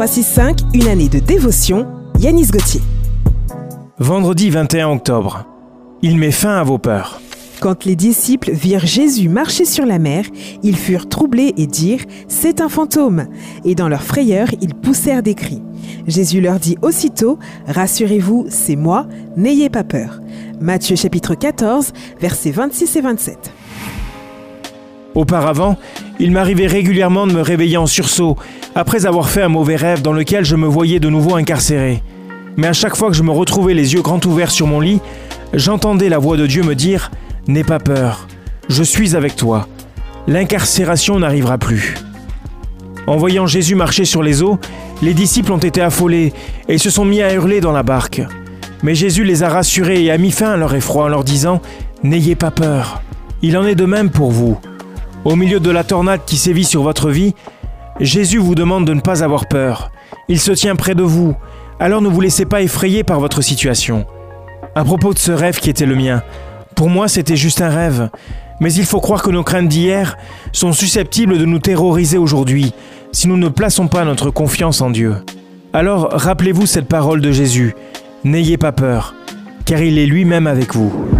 365, une année de dévotion. Yanis Gauthier. Vendredi 21 octobre. Il met fin à vos peurs. Quand les disciples virent Jésus marcher sur la mer, ils furent troublés et dirent C'est un fantôme. Et dans leur frayeur, ils poussèrent des cris. Jésus leur dit aussitôt Rassurez-vous, c'est moi, n'ayez pas peur. Matthieu chapitre 14, versets 26 et 27. Auparavant, il m'arrivait régulièrement de me réveiller en sursaut, après avoir fait un mauvais rêve dans lequel je me voyais de nouveau incarcéré. Mais à chaque fois que je me retrouvais les yeux grands ouverts sur mon lit, j'entendais la voix de Dieu me dire ⁇ N'aie pas peur, je suis avec toi, l'incarcération n'arrivera plus ⁇ En voyant Jésus marcher sur les eaux, les disciples ont été affolés et se sont mis à hurler dans la barque. Mais Jésus les a rassurés et a mis fin à leur effroi en leur disant ⁇ N'ayez pas peur, il en est de même pour vous. Au milieu de la tornade qui sévit sur votre vie, Jésus vous demande de ne pas avoir peur. Il se tient près de vous, alors ne vous laissez pas effrayer par votre situation. À propos de ce rêve qui était le mien, pour moi c'était juste un rêve, mais il faut croire que nos craintes d'hier sont susceptibles de nous terroriser aujourd'hui si nous ne plaçons pas notre confiance en Dieu. Alors rappelez-vous cette parole de Jésus, N'ayez pas peur, car il est lui-même avec vous.